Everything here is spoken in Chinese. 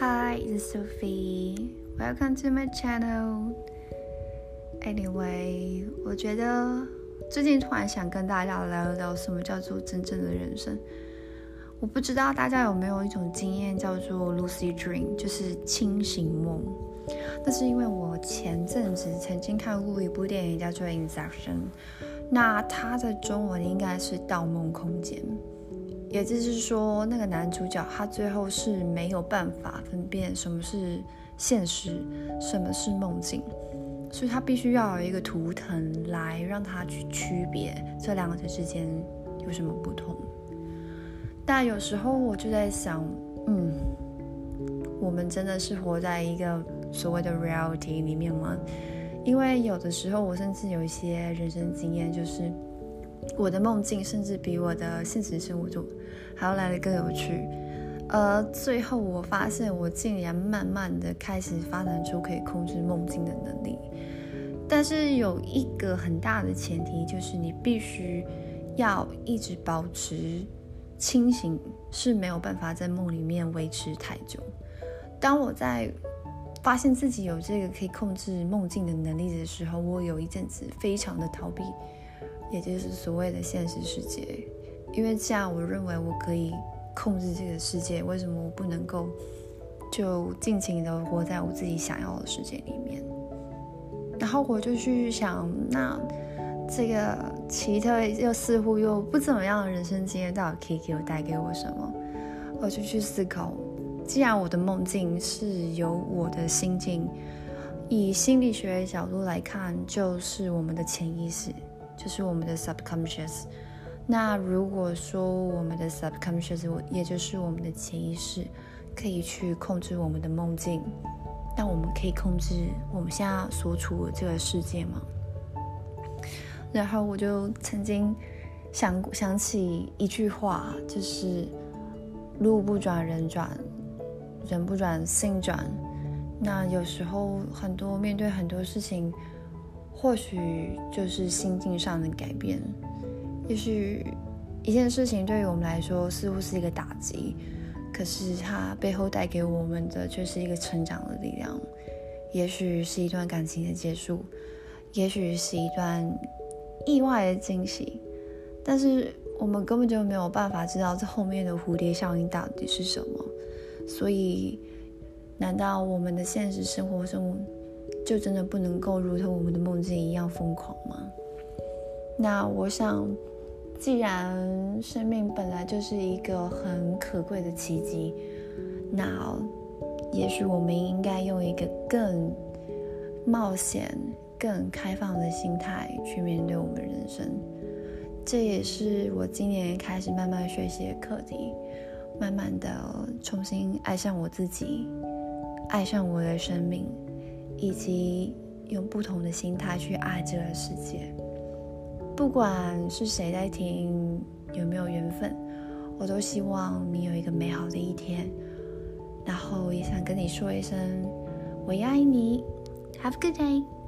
Hi, this is Sophie. Welcome to my channel. Anyway，我觉得最近突然想跟大家聊一聊什么叫做真正的人生。我不知道大家有没有一种经验叫做 lucid dream，就是清醒梦。那是因为我前阵子曾经看过一部电影叫做《Inception》，那它的中文应该是《盗梦空间》。也就是说，那个男主角他最后是没有办法分辨什么是现实，什么是梦境，所以他必须要有一个图腾来让他去区别这两者之间有什么不同。但有时候我就在想，嗯，我们真的是活在一个所谓的 reality 里面吗？因为有的时候我甚至有一些人生经验，就是。我的梦境甚至比我的现实生活中还要来的更有趣，而最后我发现我竟然慢慢的开始发展出可以控制梦境的能力，但是有一个很大的前提就是你必须要一直保持清醒，是没有办法在梦里面维持太久。当我在发现自己有这个可以控制梦境的能力的时候，我有一阵子非常的逃避。也就是所谓的现实世界，因为这样，我认为我可以控制这个世界。为什么我不能够就尽情的活在我自己想要的世界里面？然后我就去想，那这个奇特又似乎又不怎么样的人生经验，到底可以给我带给我什么？我就去思考，既然我的梦境是由我的心境，以心理学角度来看，就是我们的潜意识。就是我们的 subconscious。那如果说我们的 subconscious，也就是我们的潜意识，可以去控制我们的梦境，那我们可以控制我们现在所处的这个世界吗？然后我就曾经想想起一句话，就是“路不转人转，人不转性转”。那有时候很多面对很多事情。或许就是心境上的改变，也许一件事情对于我们来说似乎是一个打击，可是它背后带给我们的却是一个成长的力量。也许是一段感情的结束，也许是一段意外的惊喜，但是我们根本就没有办法知道这后面的蝴蝶效应到底是什么。所以，难道我们的现实生活中？就真的不能够如同我们的梦境一样疯狂吗？那我想，既然生命本来就是一个很可贵的奇迹，那也许我们应该用一个更冒险、更开放的心态去面对我们人生。这也是我今年开始慢慢学习的课题，慢慢的重新爱上我自己，爱上我的生命。以及用不同的心态去爱这个世界，不管是谁在听，有没有缘分，我都希望你有一个美好的一天。然后也想跟你说一声，我也爱你。Have a good day。